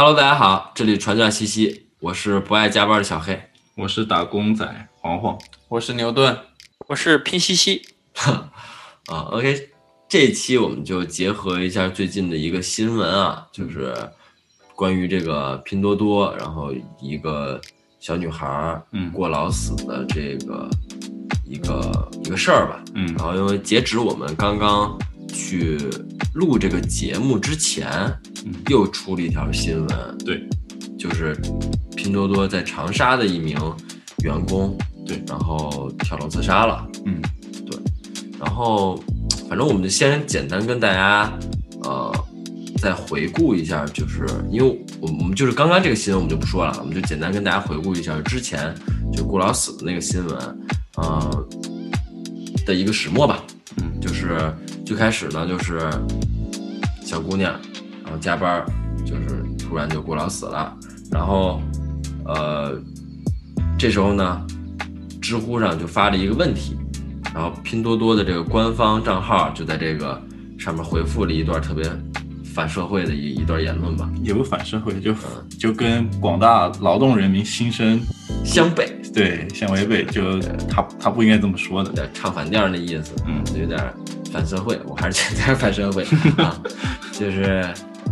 Hello，大家好，这里传教西西，我是不爱加班的小黑，我是打工仔黄黄，我是牛顿，我是拼夕夕。啊，OK，这期我们就结合一下最近的一个新闻啊，就是关于这个拼多多，然后一个小女孩嗯过劳死的这个一个一个事儿吧。嗯然后因为截止我们刚刚去录这个节目之前，嗯。又出了一条新闻，对，就是拼多多在长沙的一名员工，对。然后跳楼自杀了。嗯。对。然后，反正我们就先简单跟大家，呃，再回顾一下，就是因为我们我们就是刚刚这个新闻我们就不说了，我们就简单跟大家回顾一下之前就顾老死的那个新闻，呃的一个始末吧。嗯。就是最开始呢，就是小姑娘，然后加班，就是突然就过劳死了，然后呃，这时候呢，知乎上就发了一个问题，然后拼多多的这个官方账号就在这个上面回复了一段特别反社会的一一段言论吧，也不反社会，就就跟广大劳动人民心声湘北对相违背，就他他不应该这么说的。的唱反调儿那意思，嗯有点反社会，我还是觉得有点反社会 啊，就是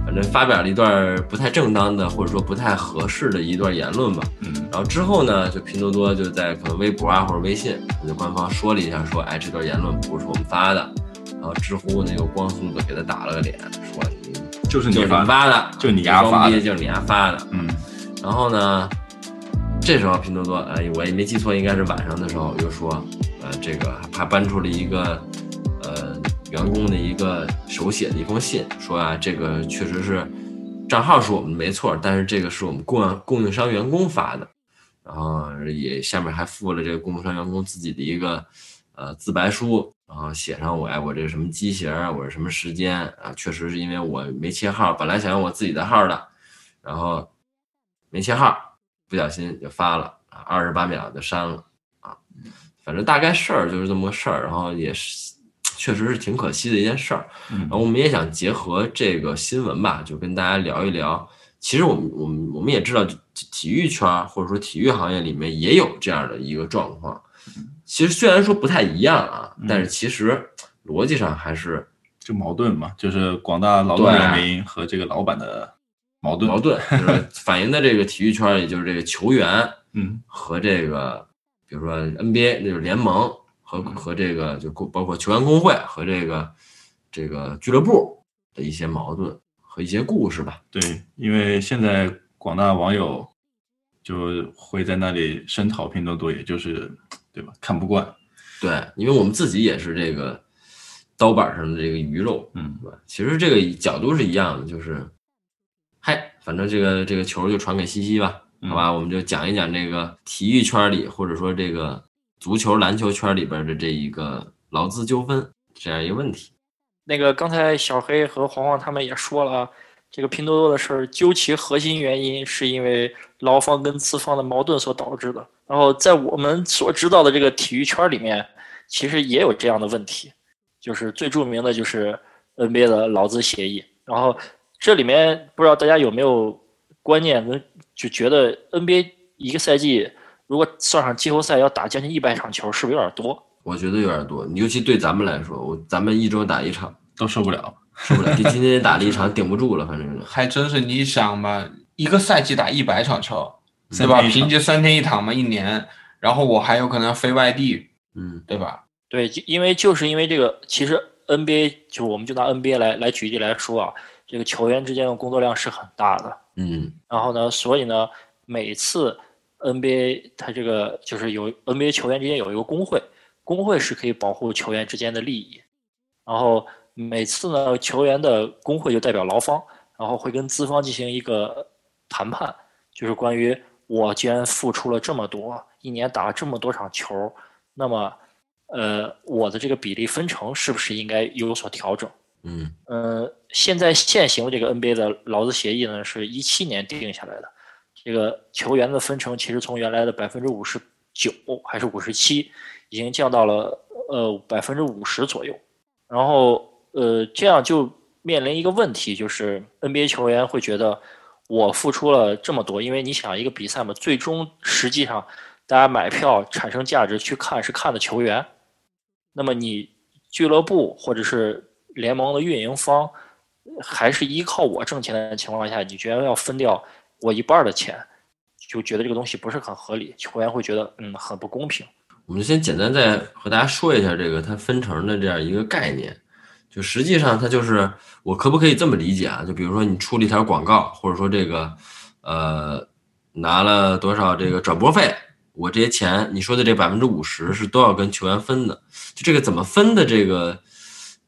反正发表了一段不太正当的或者说不太合适的一段言论吧。嗯然后之后呢，就拼多多就在可能微博啊或者微信，就官方说了一下说，哎，这段言论不是我们发的。然后知乎呢又光速的给他打了个脸，说你就是就是你你发的。就你丫装发的逼就是你丫发的。嗯然后呢，这时候拼多多，呃，我也没记错，应该是晚上的时候又说，呃，这个还搬出了一个，呃，员工的一个手写的一封信，说啊，这个确实是账号是我们没错，但是这个是我们供供应商员工发的，然后也下面还附了这个供应商员工自己的一个呃自白书，然后写上我哎我这是什么机型儿，我是什么时间啊，确实是因为我没切号，本来想用我自己的号的，然后没切号，不小心就发了啊，二十八秒就删了啊。反正大概事儿就是这么个事儿，然后也是确实是挺可惜的一件事儿。然嗯后我们也想结合这个新闻吧，就跟大家聊一聊。其实我们我们我们也知道，体育圈儿或者说体育行业里面也有这样的一个状况。其实虽然说不太一样啊，但是其实逻辑上还是就矛盾嘛，就是广大劳动人民和这个老板的矛盾。矛盾，就是反映的这个体育圈儿，也就是这个球员嗯和这个，比如说 NBA 那就是联盟和和这个就包括球员工会和这个这个俱乐部的一些矛盾和一些故事吧。对，因为现在广大网友就会在那里声讨拼多多，也就是对吧？看不惯。对，因为我们自己也是这个刀板上的这个鱼肉，嗯对吧？其实这个角度是一样的，就是，嗨，反正这个这个球就传给西西吧，嗯好吧，我们就讲一讲这个体育圈里或者说这个足球、篮球圈里边的这一个劳资纠纷这样一个问题。那个刚才小黑和黄黄他们也说了啊，这个拼多多的事儿，究其核心原因是因为劳方跟资方的矛盾所导致的。然后在我们所知道的这个体育圈里面，其实也有这样的问题，就是最著名的就是 NBA 的劳资协议。然后这里面不知道大家有没有观念跟就觉得 NBA 一个赛季如果算上季后赛要打将近一百场球，是不是有点多？我觉得有点多，尤其对咱们来说，我咱们一周打一场都受不了。受不了，今今天打了一场顶不住了，反正是。还真是你想吧，一个赛季打一百场球，对吧？平均三天一场嘛，一年，然后我还有可能飞外地，嗯对吧？对，就因为就是因为这个，其实 NBA 就我们就拿 NBA 来来举例来说啊，这个球员之间的工作量是很大的。嗯然后呢，所以呢，每次 NBA 它这个就是有 NBA 球员之间有一个工会，工会是可以保护球员之间的利益。然后每次呢，球员的工会就代表劳方，然后会跟资方进行一个谈判，就是关于我既然付出了这么多，一年打了这么多场球，那么呃，我的这个比例分成是不是应该有所调整？嗯呃，现在现行的这个 NBA 的劳资协议呢，是一七年定下来的。这个球员的分成其实从原来的百分之五十九还是五十七，已经降到了呃百分之五十左右。然后呃，这样就面临一个问题，就是 NBA 球员会觉得我付出了这么多，因为你想一个比赛嘛，最终实际上大家买票产生价值去看是看的球员，那么你俱乐部或者是联盟的运营方还是依靠我挣钱的情况下，你觉得要分掉我一半的钱，就觉得这个东西不是很合理，球员会觉得嗯很不公平。我们先简单再和大家说一下这个它分成的这样一个概念，就实际上它就是我可不可以这么理解啊？就比如说你出了一条广告，或者说这个呃拿了多少这个转播费，我这些钱你说的这百分之五十是都要跟球员分的，就这个怎么分的这个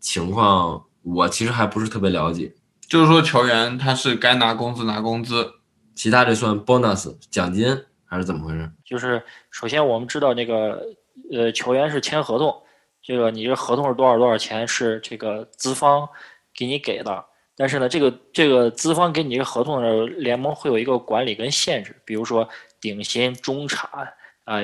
情况，我其实还不是特别了解。就是说球员他是该拿工资拿工资，其他这算 bonus 奖金还是怎么回事？就是首先我们知道那个呃球员是签合同，这个你这合同是多少多少钱是这个资方给你给的，但是呢这个这个资方给你这个合同的联盟会有一个管理跟限制，比如说顶薪、中产啊、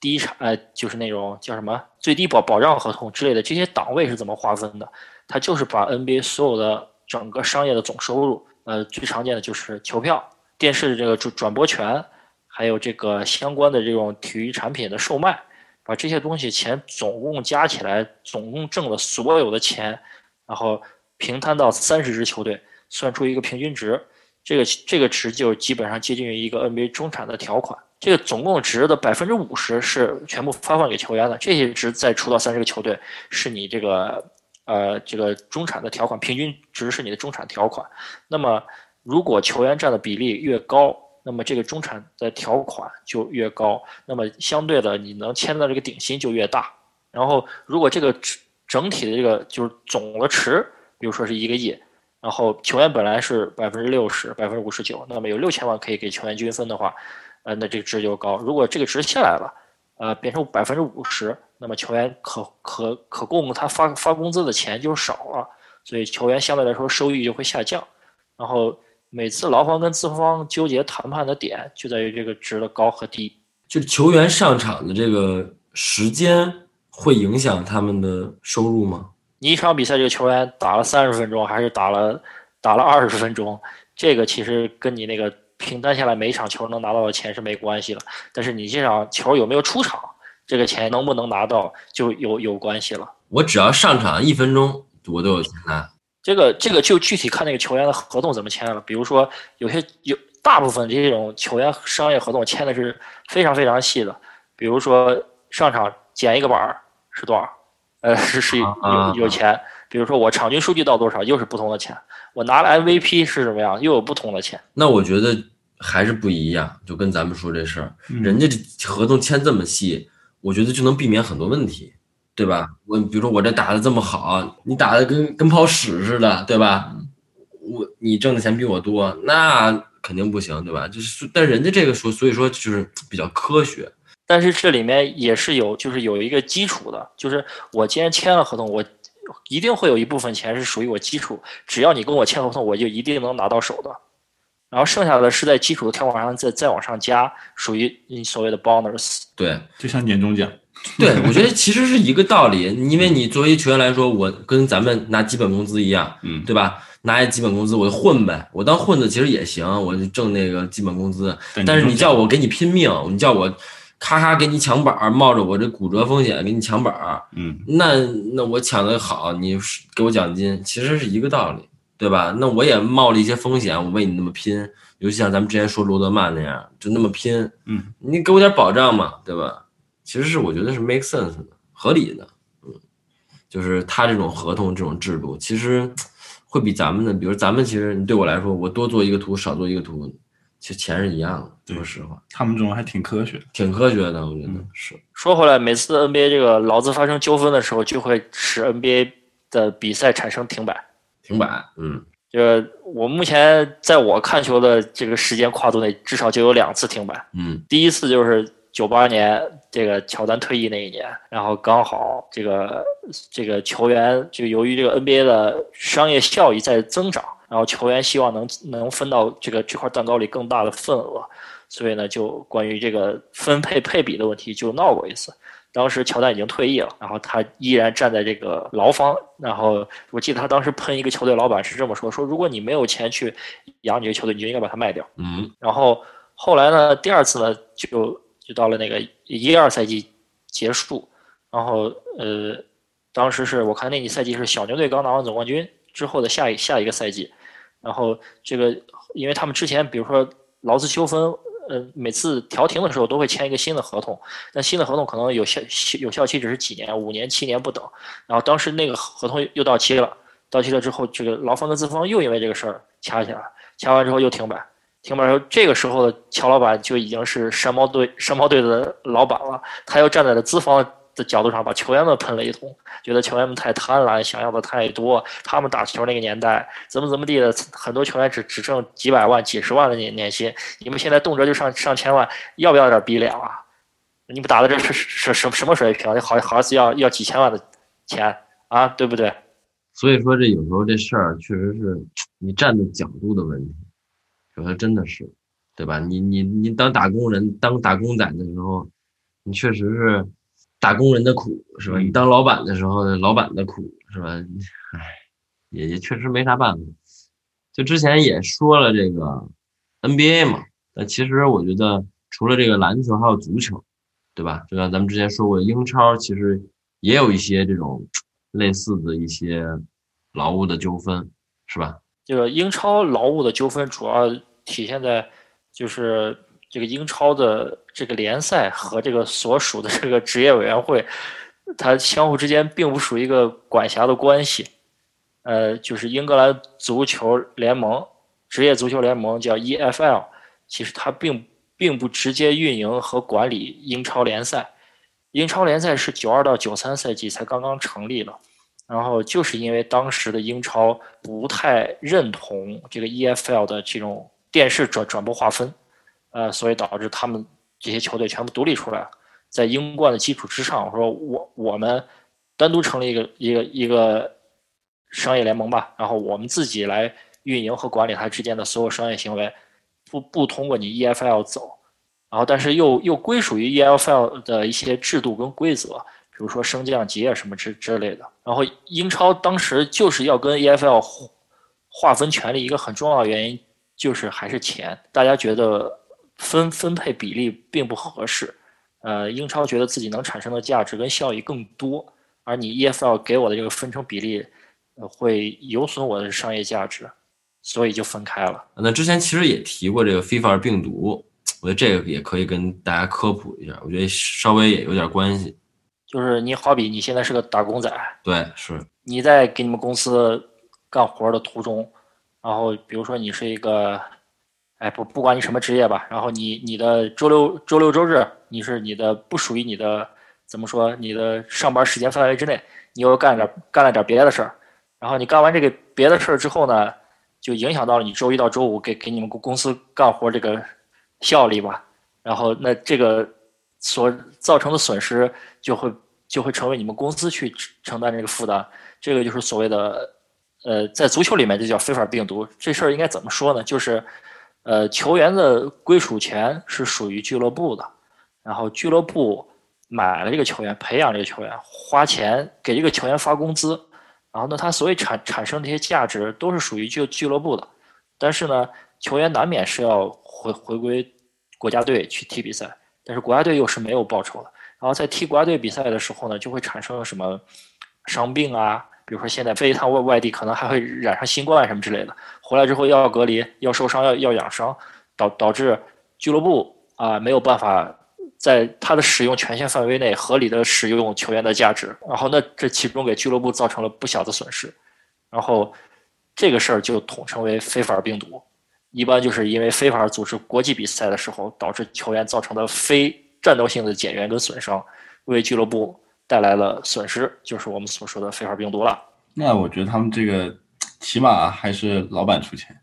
低产呃就是那种叫什么最低保保障合同之类的这些档位是怎么划分的？它就是把 NBA 所有的整个商业的总收入，呃最常见的就是球票、电视的这个转转播权。还有这个相关的这种体育产品的售卖，把这些东西钱总共加起来，总共挣了所有的钱，然后平摊到三十支球队，算出一个平均值，这个这个值就基本上接近于一个 NBA 中产的条款。这个总共值的百分之五十是全部发放给球员的，这些值再出到三十个球队，是你这个呃这个中产的条款，平均值是你的中产条款。那么如果球员占的比例越高，那么这个中产的条款就越高，那么相对的你能签到这个顶薪就越大。然后如果这个整体的这个就是总的值，比如说是一个亿，然后球员本来是百分之六十、百分之五十九，那么有六千万可以给球员均分的话，呃，那这个值就高。如果这个值下来了，呃，变成百分之五十，那么球员可可可供他发发工资的钱就少了，所以球员相对来说收益就会下降。然后。每次劳方跟资方纠结谈判的点就在于这个值的高和低，就是球员上场的这个时间会影响他们的收入吗？你一场比赛这个球员打了三十分钟还是打了打了二十分钟，这个其实跟你那个平摊下来每一场球能拿到的钱是没关系了。但是你这场球有没有出场，这个钱能不能拿到就有有关系了。我只要上场一分钟，我都有钱拿。这个这个就具体看那个球员的合同怎么签了。比如说，有些有大部分这种球员商业合同签的是非常非常细的。比如说上场捡一个板儿是多少？呃，是是有有钱。比如说我场均数据到多少，又是不同的钱。我拿了 MVP 是什么样，又有不同的钱。那我觉得还是不一样。就跟咱们说这事儿，人家这合同签这么细，我觉得就能避免很多问题。对吧？我比如说我这打的这么好，你打的跟跟泡屎似的，对吧？我你挣的钱比我多，那肯定不行，对吧？就是，但人家这个说，所以说就是比较科学。但是这里面也是有，就是有一个基础的，就是我既然签了合同，我一定会有一部分钱是属于我基础，只要你跟我签合同，我就一定能拿到手的。然后剩下的是在基础的条款上再再往上加，属于你所谓的 bonus。对，就像年终奖。对，我觉得 其实是一个道理，因为你作为球员来说，我跟咱们拿基本工资一样，嗯，对吧？拿一基本工资，我就混呗，我当混子其实也行，我就挣那个基本工资。但是你叫我给你拼命，你叫我咔咔给你抢板，冒着我这骨折风险给你抢板，嗯，那那我抢的好，你给我奖金，其实是一个道理，对吧？那我也冒了一些风险，我为你那么拼，尤其像咱们之前说罗德曼那样，就那么拼，嗯，你给我点保障嘛，对吧？其实是我觉得是 make sense 的，合理的，嗯，就是他这种合同这种制度，其实会比咱们的，比如咱们其实对我来说，我多做一个图，少做一个图，其实钱是一样的。说实话，他们这种还挺科学，挺科学的，我觉得是。说回来，每次 NBA 这个劳资发生纠纷的时候，就会使 NBA 的比赛产生停摆。停摆，嗯，就是我目前在我看球的这个时间跨度内，至少就有两次停摆。嗯，第一次就是。九八年这个乔丹退役那一年，然后刚好这个这个球员就由于这个 NBA 的商业效益在增长，然后球员希望能能分到这个这块蛋糕里更大的份额，所以呢，就关于这个分配配比的问题就闹过一次。当时乔丹已经退役了，然后他依然站在这个劳方。然后我记得他当时喷一个球队老板是这么说：说如果你没有钱去养你这个球队，你就应该把它卖掉。嗯然后后来呢，第二次呢，就就到了那个一二赛季结束，然后呃，当时是我看那一赛季是小牛队刚拿完总冠军之后的下一下一个赛季，然后这个因为他们之前比如说劳资纠纷，呃，每次调停的时候都会签一个新的合同，那新的合同可能有效有效期只是几年，五年、七年不等，然后当时那个合同又到期了，到期了之后，这个劳方跟资方又因为这个事儿掐起来了，掐完之后又停摆。停摆之后，这个时候的乔老板就已经是山猫队山猫队的老板了，他又站在了资方的角度上，把球员们喷了一通，觉得球员们太贪婪，想要的太多。他们打球那个年代，怎么怎么地的，很多球员只只挣几百万、几十万的年年薪，你们现在动辄就上上千万，要不要点逼脸啊？你们打的这是是什什么水平？好好意思要要几千万的钱啊？对不对？所以说这有时候这事儿确实是你站的角度的问题，有的真的是，对吧？你你你当打工人、当打工仔的时候，你确实是打工人的苦，是吧？你当老板的时候，老板的苦，是吧？唉，也也确实没啥办法。就之前也说了这个 NBA 嘛，但其实我觉得除了这个篮球，还有足球，对吧？就像咱们之前说过，英超其实也有一些这种类似的一些劳务的纠纷，是吧？这个英超劳务的纠纷主要体现在就是这个英超的这个联赛和这个所属的这个职业委员会，它相互之间并不属于一个管辖的关系。呃，就是英格兰足球联盟，职业足球联盟叫 EFL，其实它并并不直接运营和管理英超联赛。英超联赛是九二到九三赛季才刚刚成立了。然后就是因为当时的英超不太认同这个 EFL 的这种电视转转播划分，呃，所以导致他们这些球队全部独立出来，在英冠的基础之上，我说我我们单独成立一个一个一个商业联盟吧，然后我们自己来运营和管理它之间的所有商业行为，不不通过你 EFL 走，然后但是又又归属于 EFL 的一些制度跟规则。比如说升降级啊什么之之类的，然后英超当时就是要跟 EFL 划分权利，一个很重要的原因就是还是钱，大家觉得分分配比例并不合适，呃，英超觉得自己能产生的价值跟效益更多，而你 EFL 给我的这个分成比例，呃，会有损我的商业价值，所以就分开了。那之前其实也提过这个 FIFA 病毒，我觉得这个也可以跟大家科普一下，我觉得稍微也有点关系。就是你好比你现在是个打工仔，对，是你在给你们公司干活的途中，然后比如说你是一个，哎不不管你什么职业吧，然后你你的周六周六周日你是你的不属于你的怎么说你的上班时间范围之内，你又干点干了点别的事儿，然后你干完这个别的事儿之后呢，就影响到了你周一到周五给给你们公司干活这个效率吧，然后那这个所造成的损失就会就会成为你们公司去承担这个负担，这个就是所谓的，呃，在足球里面就叫非法病毒。这事儿应该怎么说呢？就是，呃，球员的归属权是属于俱乐部的，然后俱乐部买了这个球员，培养这个球员，花钱给这个球员发工资，然后呢，他所以产产生这些价值都是属于俱俱乐部的，但是呢，球员难免是要回回归国家队去踢比赛。但是国家队又是没有报酬的，然后在踢国家队比赛的时候呢，就会产生什么伤病啊，比如说现在飞一趟外外地，可能还会染上新冠什么之类的，回来之后要隔离，要受伤，要要养伤，导导致俱乐部啊没有办法在他的使用权限范围内合理的使用球员的价值，然后那这其中给俱乐部造成了不小的损失，然后这个事儿就统称为非法病毒。一般就是因为非法组织国际比赛的时候，导致球员造成的非战斗性的减员跟损伤，为俱乐部带来了损失，就是我们所说的非法病毒了。那我觉得他们这个起码还是老板出钱，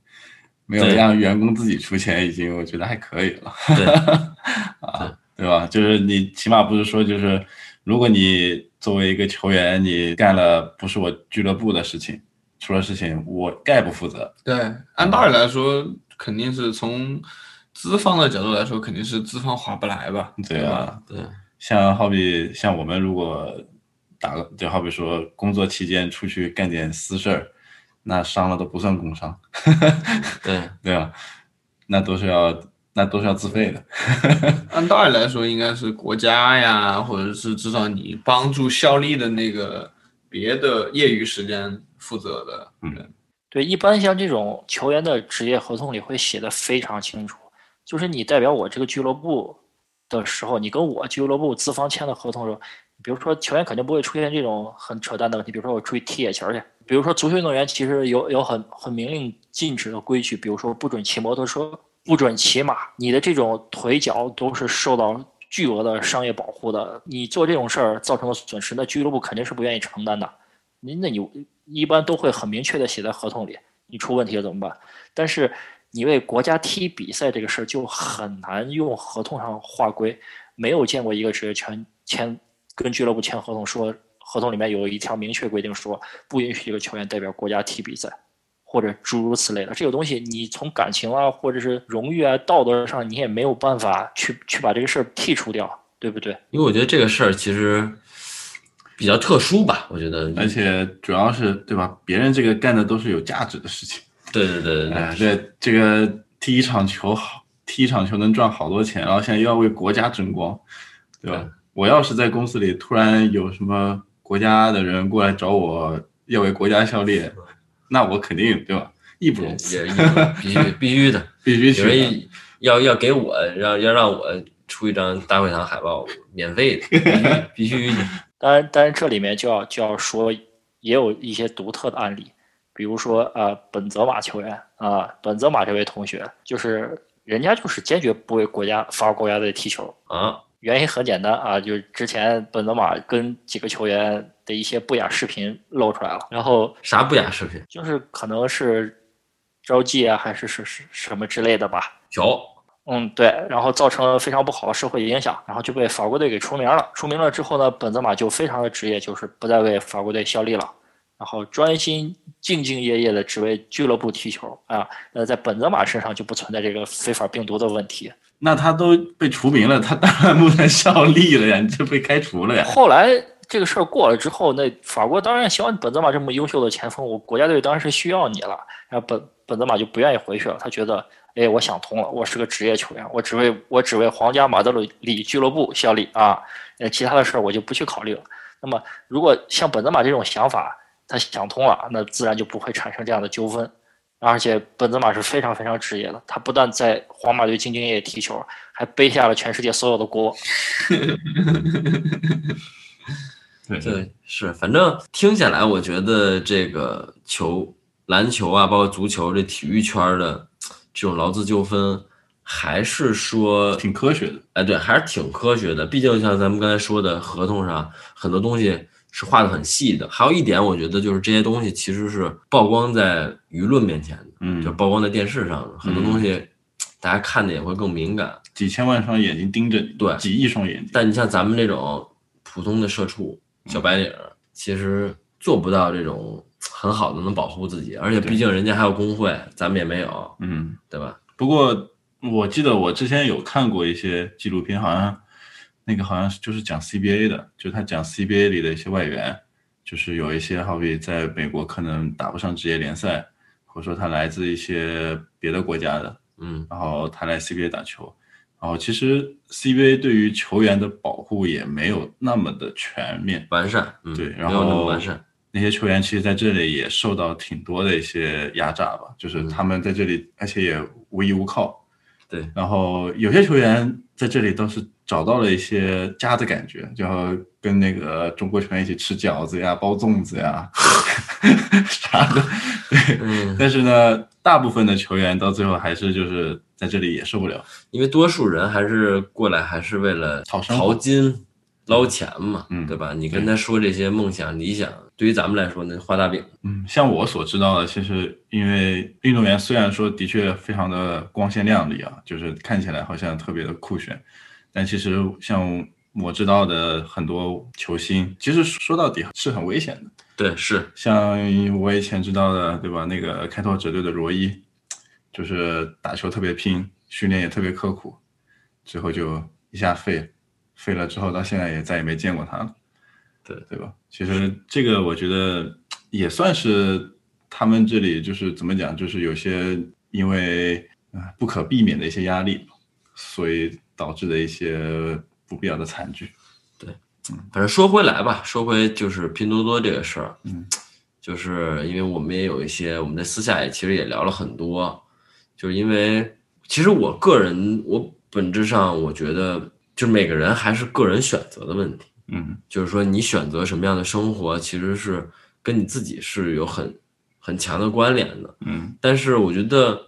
没有让员工自己出钱，已经我觉得还可以了。对 啊，对吧？就是你起码不是说就是，如果你作为一个球员，你干了不是我俱乐部的事情。出了事情，我概不负责。对，按道理来说，肯定是从资方的角度来说，肯定是资方划不来吧？对啊，对。像好比像我们如果打个，就好比说工作期间出去干点私事儿，那伤了都不算工伤，对，对吧？那都是要那都是要自费的。按道理来说，应该是国家呀，或者是至少你帮助效力的那个别的业余时间负责的人。对，一般像这种球员的职业合同里会写的非常清楚，就是你代表我这个俱乐部的时候，你跟我俱乐部资方签的合同的时候，比如说球员肯定不会出现这种很扯淡的问题，比如说我出去踢野球去，比如说足球运动员其实有有很很明令禁止的规矩，比如说不准骑摩托车，不准骑马，你的这种腿脚都是受到巨额的商业保护的，你做这种事儿造成的损失，那俱乐部肯定是不愿意承担的。你那你一般都会很明确的写在合同里，你出问题了怎么办？但是你为国家踢比赛这个事儿就很难用合同上划归，没有见过一个职业圈签跟俱乐部签合同说合同里面有一条明确规定说不允许这个球员代表国家踢比赛，或者诸如此类的这个东西，你从感情啊或者是荣誉啊道德上你也没有办法去去把这个事儿剔除掉，对不对？因为我觉得这个事儿其实比较特殊吧，我觉得，而且主要是对吧？别人这个干的都是有价值的事情。对对对对。对，哎，这这个踢一场球好，踢一场球能赚好多钱，然后现在又要为国家争光，对吧？对。我要是在公司里突然有什么国家的人过来找我要为国家效力，那我肯定对吧？义不容辞，也也必须 必须的，必须去。有人要要给我让要让我出一张大会堂海报，免费的，必须必须。的。当然，当然这里面就要就要说，也有一些独特的案例，比如说呃，本泽马球员啊、本泽马这位同学，就是人家就是坚决不为国家法国国家队踢球，啊，原因很简单啊，就是之前本泽马跟几个球员的一些不雅视频露出来了，然后啥不雅视频？就是可能是招妓啊，还是是是什么之类的吧，有嗯，对，然后造成了非常不好的社会影响，然后就被法国队给除名了。除名了之后呢，本泽马就非常的职业，就是不再为法国队效力了，然后专心兢兢业业的只为俱乐部踢球啊。呃，在本泽马身上就不存在这个非法病毒的问题。那他都被除名了，他当然不能效力了呀，你就被开除了呀。后来这个事儿过了之后，那法国当然希望本泽马这么优秀的前锋，我国家队当然是需要你了。然后本本泽马就不愿意回去了，他觉得，哎，我想通了，我是个职业球员，我只为我只为皇家马德里俱乐部效力啊，呃，其他的事儿我就不去考虑了。那么，如果像本泽马这种想法，他想通了，那自然就不会产生这样的纠纷。而且本泽马是非常非常职业的，他不但在皇马队兢兢业业踢球，还背下了全世界所有的锅。对对，是，反正听下来，我觉得这个球、篮球啊，包括足球这体育圈儿的这种劳资纠纷，还是说挺科学的。哎，对，还是挺科学的。毕竟像咱们刚才说的，合同上很多东西是画的很细的。还有一点，我觉得就是这些东西其实是曝光在舆论面前的，嗯就曝光在电视上的，很多东西大家看的也会更敏感。几千万双眼睛盯着你，对几亿双眼睛。但你像咱们这种普通的社畜、小白领儿，其实做不到这种很好的能保护自己，而且毕竟人家还有工会，咱们也没有，嗯，对吧？不过我记得我之前有看过一些纪录片，好像那个好像是就是讲 CBA 的，就他讲 CBA 里的一些外援，就是有一些好比在美国可能打不上职业联赛，或者说他来自一些别的国家的，嗯，然后他来 CBA 打球，然后其实 CBA 对于球员的保护也没有那么的全面，完善，嗯，对，然没有那么后完善，那些球员其实在这里也受到挺多的一些压榨吧，就是他们在这里，而且也无依无靠。对，然后有些球员在这里倒是找到了一些家的感觉，就跟那个中国球员一起吃饺子呀、包粽子呀 啥的。对，嗯，但是呢，大部分的球员到最后还是就是在这里也受不了。因为多数人还是过来还是为了讨金、捞钱嘛，嗯对吧？你跟他说这些梦想、理想，对于咱们来说，那画大饼，嗯，像我所知道的，其实因为运动员虽然说的确非常的光鲜亮丽啊，就是看起来好像特别的酷炫，但其实像我知道的很多球星，其实说到底是很危险的。对，是，像我以前知道的，对吧？那个开拓者队的罗伊，就是打球特别拼，训练也特别刻苦，最后就一下废了。飞了之后到现在也再也没见过他了，对对吧？其实这个我觉得也算是他们这里就是怎么讲，就是有些因为不可避免的一些压力，所以导致的一些不必要的惨剧。对反正说回来吧，说回就是拼多多这个事儿，嗯，就是因为我们也有一些，我们在私下也其实也聊了很多，就是因为其实我个人，我本质上我觉得，就是每个人还是个人选择的问题，嗯就是说你选择什么样的生活，其实是跟你自己是有很很强的关联的。嗯但是我觉得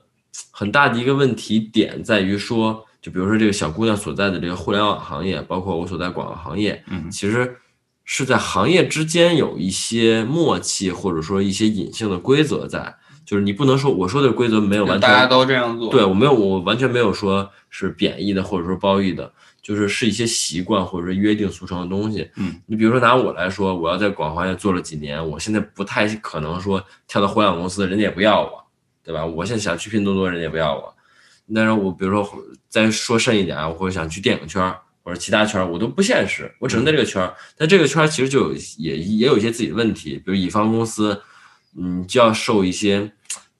很大的一个问题点在于说，就比如说这个小姑娘所在的这个互联网行业，包括我所在广告行业，嗯其实是在行业之间有一些默契，或者说一些隐性的规则在。就是你不能说我说的规则没有完全，大家都这样做，对我没有，我完全没有说是贬义的，或者说褒义的，就是是一些习惯或者说约定俗成的东西。嗯，你比如说拿我来说，我要在广告行业做了几年，我现在不太可能说跳到互联网公司，人家也不要我，对吧？我现在想去拼多多，人家也不要我。但是我比如说再说深一点啊，我或者想去电影圈儿或者其他圈儿，我都不现实，我只能在这个圈儿。但这个圈儿其实就有也也有一些自己的问题，比如乙方公司，嗯，就要受一些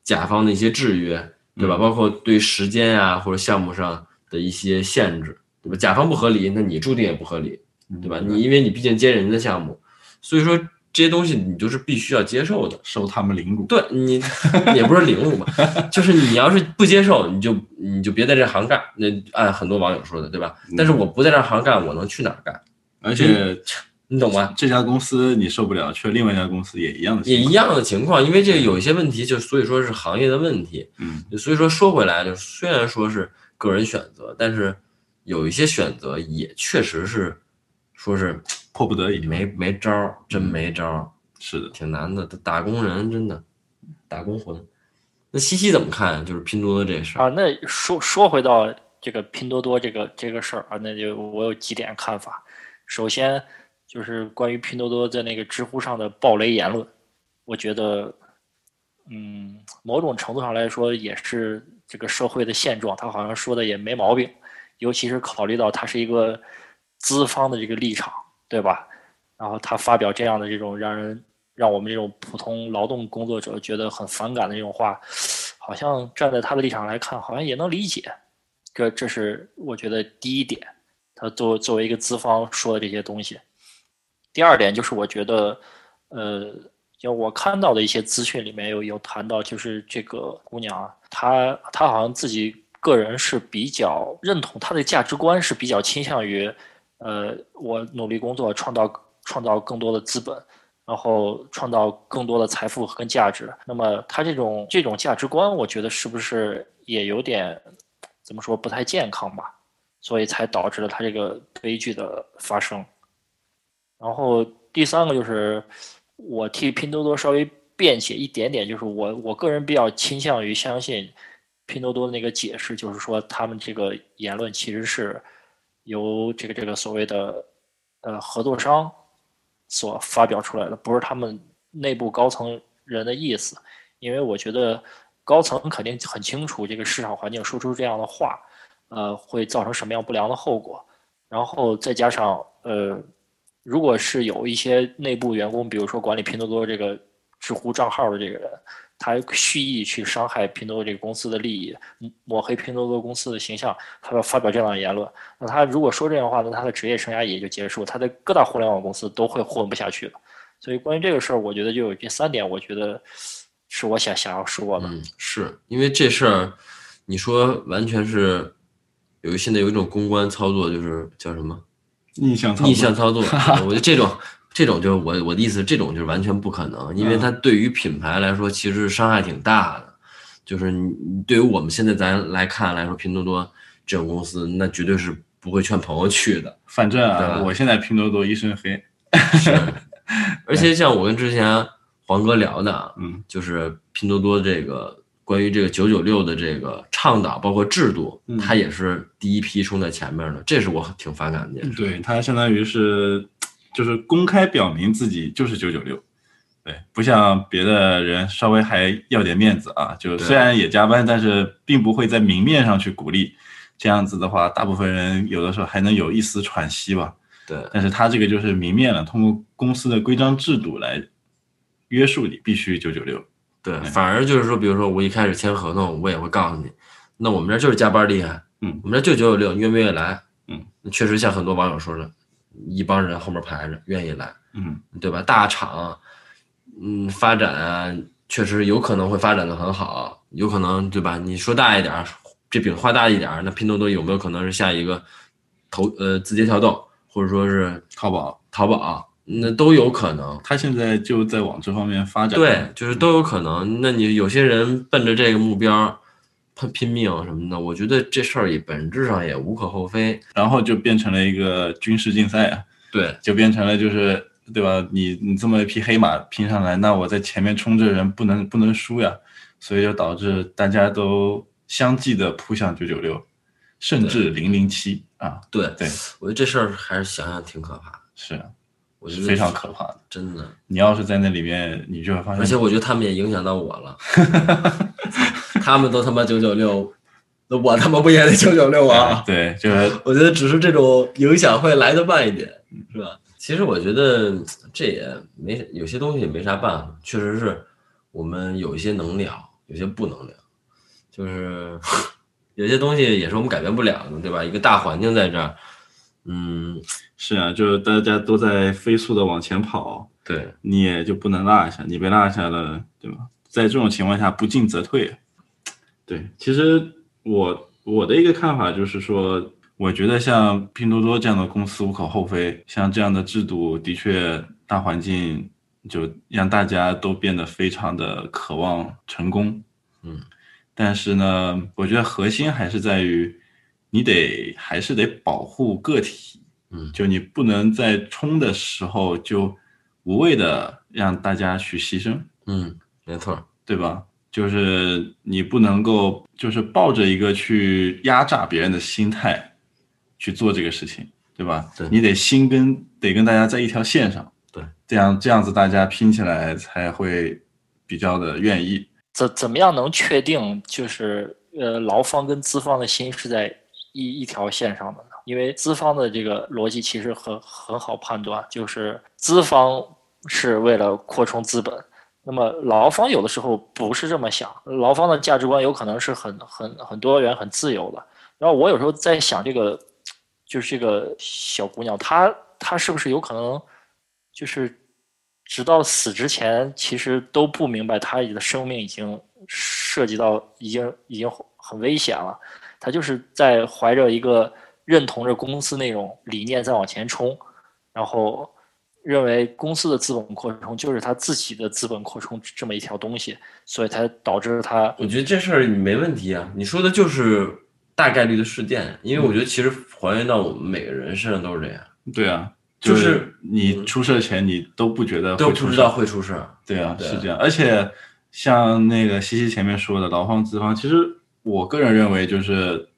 甲方的一些制约，对吧？包括对时间啊或者项目上的一些限制，对吧？甲方不合理，那你注定也不合理，对吧？你因为你毕竟接人家的项目，所以说这些东西你就是必须要接受的。受他们领股。对你 也不是领悟吧，就是你要是不接受，你就你就别在这行干。那按很多网友说的，对吧？但是我不在这行干，我能去哪儿干？而且你懂吗？这家公司你受不了，去另外一家公司也一样的情况。也一样的情况，因为这个有一些问题，就所以说是行业的问题。嗯所以说说回来，就虽然说是个人选择，但是有一些选择也确实是说是迫不得已没没招儿，真没招儿，是的，挺难的。打工人真的打工魂。那西西怎么看？就是拼多多这事儿。啊，那说说回到这个拼多多这个这个事儿啊，那就我有几点看法。首先就是关于拼多多在那个知乎上的暴雷言论，我觉得，嗯，某种程度上来说也是这个社会的现状，他好像说的也没毛病，尤其是考虑到他是一个资方的这个立场，对吧？然后他发表这样的这种让人让我们这种普通劳动工作者觉得很反感的这种话，好像站在他的立场来看，好像也能理解。这这是我觉得第一点，他作作为一个资方说的这些东西。第二点就是我觉得，呃，就我看到的一些资讯里面有有谈到，就是这个姑娘啊，她她好像自己个人是比较认同她的价值观是比较倾向于，呃，我努力工作，创造创造更多的资本，然后创造更多的财富跟价值。那么她这种这种价值观，我觉得是不是也有点怎么说不太健康吧？所以才导致了她这个悲剧的发生。然后第三个就是我替拼多多稍微辩解一点点，就是我我个人比较倾向于相信拼多多的那个解释，就是说他们这个言论其实是由这个这个所谓的呃合作商所发表出来的，不是他们内部高层人的意思。因为我觉得高层肯定很清楚这个市场环境，说出这样的话，呃，会造成什么样不良的后果。然后再加上呃，如果是有一些内部员工，比如说管理拼多多这个知乎账号的这个人，他蓄意去伤害拼多多这个公司的利益，抹黑拼多多公司的形象，他要发表这样的言论，那他如果说这样的话，那他的职业生涯也就结束，他在各大互联网公司都会混不下去了。所以关于这个事儿，我觉得就有这三点，我觉得是我想想要说的。嗯，是因为这事儿，你说完全是有现在有一种公关操作，就是叫什么逆向操作逆向操作。我觉得这种这种就是我我的意思，这种就是完全不可能，因为它对于品牌来说其实伤害挺大的。就是你你对于我们现在咱来看来说，拼多多这种公司，那绝对是不会劝朋友去的。反正啊，我现在拼多多一身黑，是，而且像我跟之前黄哥聊的啊，嗯，就是拼多多这个关于这个九九六的这个倡导，包括制度，嗯它也是第一批冲在前面的，这是我挺反感的。对他相当于是就是公开表明自己就是九九六，对，不像别的人稍微还要点面子啊，就对虽然也加班，但是并不会在明面上去鼓励这样子的话，大部分人有的时候还能有一丝喘息吧。对，但是他这个就是明面了，通过公司的规章制度来约束你，必须九九六。对，反而就是说，比如说我一开始签合同，我也会告诉你，那我们这儿就是加班厉害，嗯，我们这儿就九九六，你愿不愿意来？嗯，确实像很多网友说的，一帮人后面排着愿意来，嗯，对吧？大厂，嗯，发展啊，确实有可能会发展的很好，有可能对吧？你说大一点儿，这饼画大一点儿，那拼多多有没有可能是下一个投呃字节跳动，或者说是淘宝，淘宝，那都有可能。他现在就在往这方面发展。对，就是都有可能。那你有些人奔着这个目标他拼命什么的，我觉得这事儿也本质上也无可厚非。然后就变成了一个军事竞赛啊，对就变成了就是对吧？你你这么一匹黑马拼上来，那我在前面冲这人不能不能输呀，所以就导致大家都相继的扑向九九六，甚至零零七啊，对对，我觉得这事儿还是想想挺可怕的。是啊我觉得非常可怕的。真的，你要是在那里面，你就会发现，而且我觉得他们也影响到我了。他们都他妈九九六，那我他妈不也得九九六啊？对，就是我觉得只是这种影响会来的慢一点，是吧？其实我觉得这也没有些东西也没啥办法，确实是我们有一些能聊，有些不能聊，就是 有些东西也是我们改变不了的，对吧？一个大环境在这儿，嗯，是啊，就是大家都在飞速的往前跑，对，你也就不能落下，你被落下了，对吧？在这种情况下，不进则退。对，其实我我的一个看法就是说，我觉得像拼多多这样的公司无可厚非，像这样的制度的确大环境就让大家都变得非常的渴望成功。嗯，但是呢，我觉得核心还是在于你得还是得保护个体。嗯就你不能在冲的时候就无谓的让大家去牺牲，嗯，没错，对吧？就是你不能够就是抱着一个去压榨别人的心态去做这个事情，对吧？对你得心跟得跟大家在一条线上，对，这样这样子大家拼起来才会比较的愿意。怎怎么样能确定就是呃劳方跟资方的心是在一一条线上的呢？因为资方的这个逻辑其实很很好判断，就是资方是为了扩充资本，那么劳方有的时候不是这么想，劳方的价值观有可能是很很很多元、很自由的。然后我有时候在想，这个就是这个小姑娘，她她是不是有可能就是直到死之前，其实都不明白她的生命已经涉及到已经已经很危险了。他就是在怀着一个认同着公司那种理念在往前冲，然后认为公司的资本扩充就是他自己的资本扩充这么一条东西，所以才导致他我觉得这事儿没问题啊。你说的就是大概率的事件，因为我觉得其实还原到我们每个人身上都是这样，对啊，就是是你出事前你都不觉得会出事都不知道会出事儿。对啊，对是这样。而且像那个西西前面说的，劳方资方，其实我个人认为就是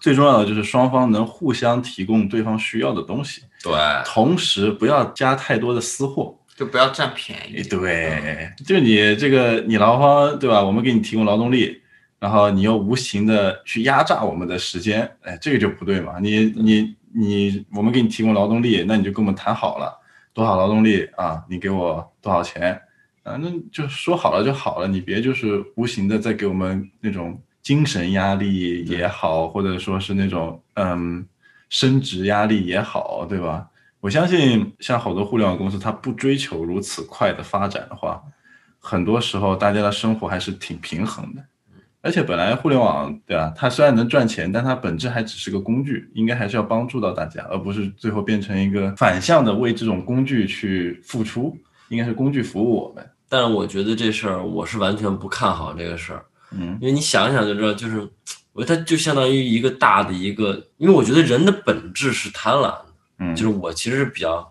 最重要的就是双方能互相提供对方需要的东西，对，同时不要加太多的私货。就不要占便宜。对，就你这个你劳方对吧？我们给你提供劳动力，然后你又无形的去压榨我们的时间，哎，这个就不对嘛。你你你，我们给你提供劳动力，那你就跟我们谈好了，多少劳动力啊？你给我多少钱？啊，那就说好了就好了，你别就是无形的在给我们那种精神压力也好，或者说是那种嗯升职压力也好，对吧？我相信，像好多互联网公司，它不追求如此快的发展的话，很多时候大家的生活还是挺平衡的。而且本来互联网，对吧？它虽然能赚钱，但它本质还只是个工具，应该还是要帮助到大家，而不是最后变成一个反向的为这种工具去付出，应该是工具服务我们。但是我觉得这事儿我是完全不看好这个事儿，嗯。因为你想想就知道，就是我觉得它就相当于一个大的一个，因为我觉得人的本质是贪婪的，嗯，就是我其实是比较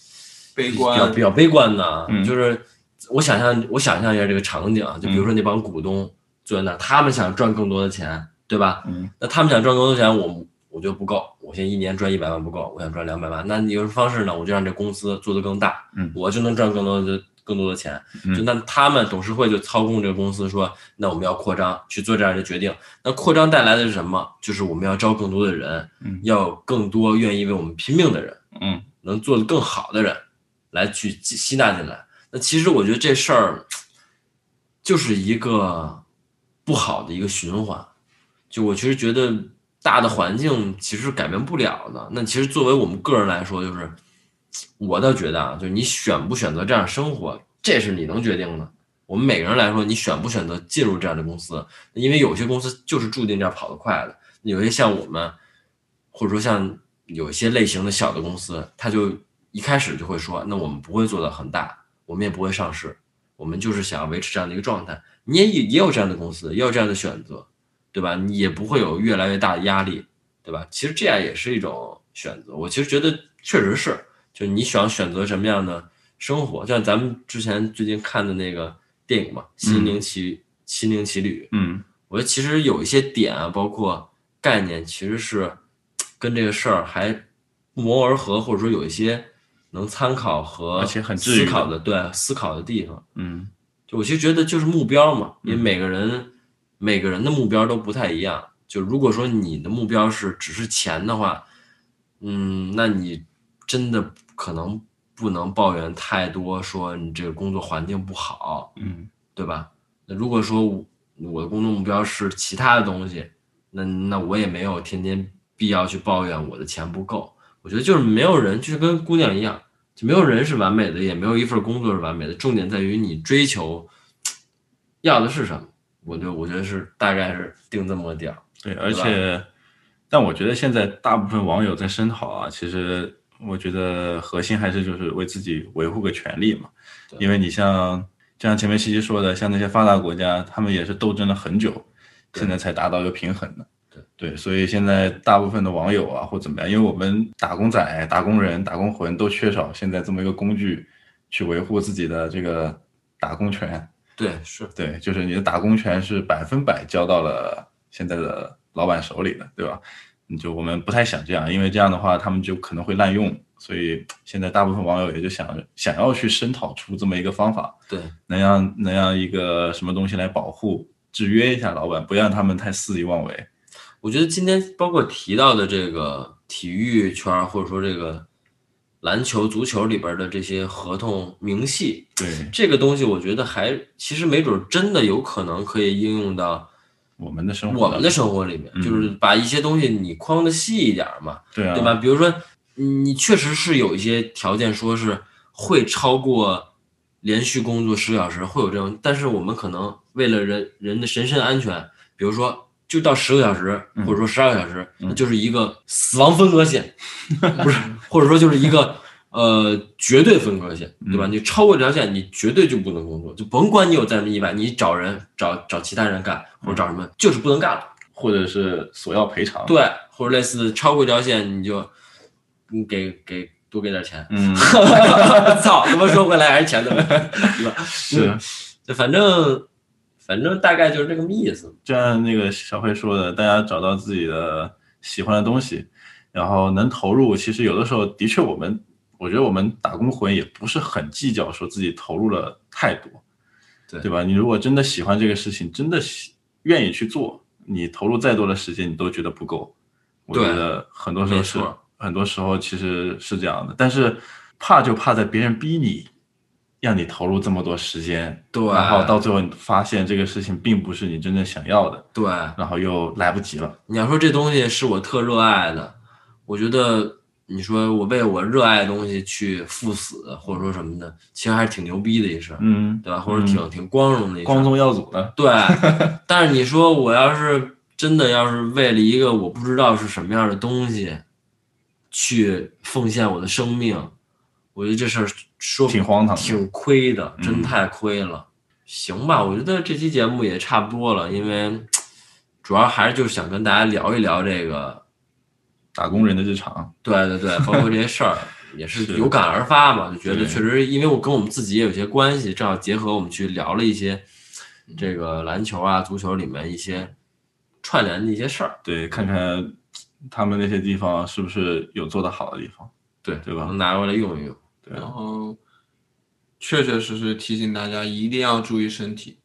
悲观比，较悲观的，嗯。就是我想象我想象一下这个场景啊，就比如说那帮股东坐在那儿，他们想赚更多的钱，对吧？嗯。那他们想赚更多的钱，我我觉得不够，我现在一年赚一百万不够，我想赚两百万，那有什么方式呢？我就让这公司做得更大，嗯。我就能赚更多的更多的钱，嗯就那他们董事会就操控这个公司说，那我们要扩张，去做这样的决定。那扩张带来的是什么？就是我们要招更多的人，嗯要更多愿意为我们拼命的人，嗯能做得更好的人来去吸吸纳进来。那其实我觉得这事儿就是一个不好的一个循环。就我其实觉得大的环境其实改变不了的。那其实作为我们个人来说，就是我倒觉得啊，就是你选不选择这样生活，这是你能决定的。我们每个人来说，你选不选择进入这样的公司，因为有些公司就是注定这样跑得快的，有些像我们，或者说像有些类型的小的公司，它就一开始就会说，那我们不会做到很大，我们也不会上市，我们就是想要维持这样的一个状态。你也也有这样的公司，也有这样的选择，对吧？你也不会有越来越大的压力，对吧？其实这样也是一种选择。我其实觉得确实是，就你想选择什么样的生活，像咱们之前最近看的那个电影嘛，《心灵奇心灵奇旅》，嗯。我觉得其实有一些点啊，包括概念，其实是跟这个事儿还不谋而合，或者说有一些能参考和思考的，对思考的地方。嗯。就我其实觉得就是目标嘛，因为嗯。每个人、每个人的目标都不太一样。就如果说你的目标是只是钱的话，嗯，那你真的可能不能抱怨太多，说你这个工作环境不好，嗯对吧？那如果说我我的工作目标是其他的东西，那那我也没有天天必要去抱怨我的钱不够。我觉得就是没有人，就是跟姑娘一样，就没有人是完美的，也没有一份工作是完美的。重点在于你追求要的是什么。我就我觉得是大概是定这么个点儿。对，而且，但我觉得现在大部分网友在声讨啊，其实我觉得核心还是就是为自己维护个权利嘛。因为你像就像前面西西说的，像那些发达国家，他们也是斗争了很久，现在才达到一个平衡的。对对，所以现在大部分的网友啊，或怎么样，因为我们打工仔、打工人、打工魂都缺少现在这么一个工具，去维护自己的这个打工权。对，是对，就是你的打工权是百分百交到了现在的老板手里的，对吧？你就我们不太想这样，因为这样的话他们就可能会滥用，所以现在大部分网友也就想想要去声讨出这么一个方法，对，能让能让一个什么东西来保护、制约一下老板，不让他们太肆意妄为。我觉得今天包括提到的这个体育圈儿，或者说这个篮球、足球里边儿的这些合同明细，对这个东西，我觉得还其实没准儿真的有可能可以应用到我们的生活，我们的生活里面，嗯就是把一些东西你框的细一点儿嘛，对啊，对吧？？比如说，你确实是有一些条件说是会超过连续工作十个小时，会有这种，但是我们可能为了人人的人身安全，比如说就到十个小时，嗯或者说十二个小时，嗯那就是一个死亡分割线，不是，或者说就是一个呃绝对分割线，对吧？嗯你超过这条线，你绝对就不能工作，就甭管你有再什么意外，你找人找找其他人干，或者找什么，就是不能干了。或者是索要赔偿，，对，或者类似超过一条线，你就你给给多给点钱。嗯，操，他妈说回来还是钱的问题，对吧？是。就反正反正大概就是这个意思。就像那个小辉说的，大家找到自己的喜欢的东西，然后能投入。其实有的时候的确，我们我觉得我们打工魂也不是很计较说自己投入了太多，对对吧？你如果真的喜欢这个事情，真的喜愿意去做，你投入再多的时间，你都觉得不够。我觉得很多时候是，很多时候其实是这样的，但是怕就怕在别人逼你。让你投入这么多时间，对然后到最后你发现这个事情并不是你真正想要的，对，然后又来不及了。你要说这东西是我特热爱的，我觉得你说我为我热爱的东西去赴死，或者说什么的，其实还是挺牛逼的一事儿，嗯，对吧？或者挺挺光荣的一事儿。光宗耀祖的，对，但是你说我要是真的要是为了一个我不知道是什么样的东西，去奉献我的生命，我觉得这事儿说挺荒唐挺亏的，真嗯太亏了。行吧，我觉得这期节目也差不多了，因为主要还是就是想跟大家聊一聊这个，打工人的日常。对对对，包括这些事儿，也是是有感而发嘛，就觉得确实，因为我跟我们自己也有些关系，正好结合我们去聊了一些这个篮球啊、足球里面一些串联的一些事儿，对，看看他们那些地方是不是有做得好的地方。对对吧能拿过来用一用。对然后确确实实提醒大家一定要注意身体，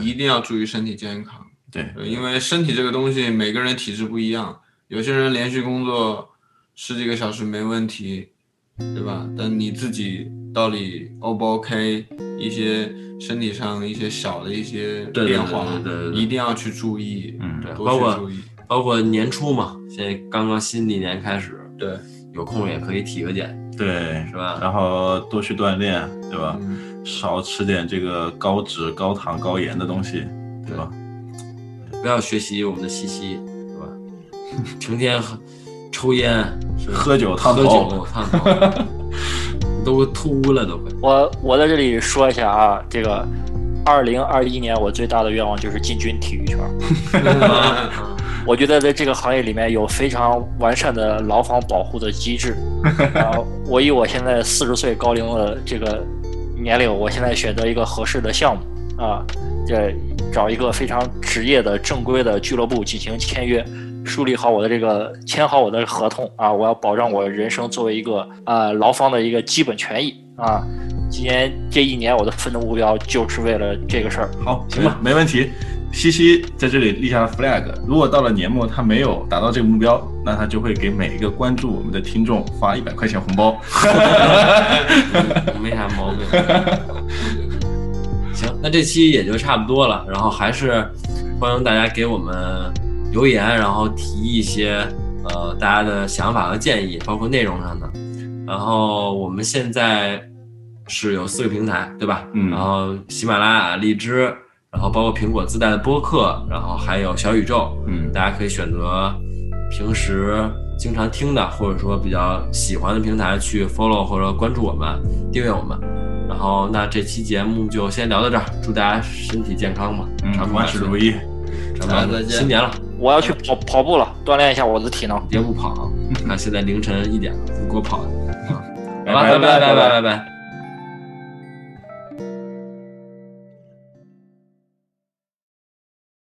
一定要注意身体健康。对，呃因为身体这个东西，每个人体质不一样，有些人连续工作十几个小时没问题，对吧？但你自己到底 O 不 OK？一些身体上一些小的一些变化，对对对对一定要去注意，嗯对，包括。包括年初嘛，现在刚刚新的一年开始，对，有空也可以体个检，对，是吧？然后多去锻炼，对吧？嗯，少吃点这个高脂、高糖、高盐的东西，对吧？不要学习我们的西西？成天喝抽烟，喝酒烫喝头酒烫头，都秃了都快。我我在这里说一下啊，这个二零二一年我最大的愿望就是进军体育圈。啊 我觉得在这个行业里面有非常完善的牢房保护的机制。啊，我以我现在四十岁高龄的这个年龄，我现在选择一个合适的项目啊，这找一个非常职业的正规的俱乐部进行签约，梳理好我的这个签好我的合同啊，我要保障我人生作为一个呃劳方的一个基本权益啊。今年这一年我的奋斗目标就是为了这个事儿。好，行吧，没问题。西西在这里立下了 flag，如果到了年末他没有达到这个目标，那他就会给每一个关注我们的听众发一百块钱红包。没啥毛病。行，那这期也就差不多了。然后还是欢迎大家给我们留言，然后提一些呃大家的想法和建议，包括内容上的。然后我们现在是有四个平台，对吧？嗯然后喜马拉雅、荔枝，然后包括苹果自带的播客，然后还有小宇宙。嗯，大家可以选择平时经常听的，或者说比较喜欢的平台去 follow 或者关注我们，订阅我们。然后，那这期节目就先聊到这儿，祝大家身体健康嘛，嗯万事如，意。长命百岁大家再见新年了，我要去跑跑步了，锻炼一下我的体能。别不跑啊！看现在凌晨一点了，你给我跑拜拜拜拜拜拜拜。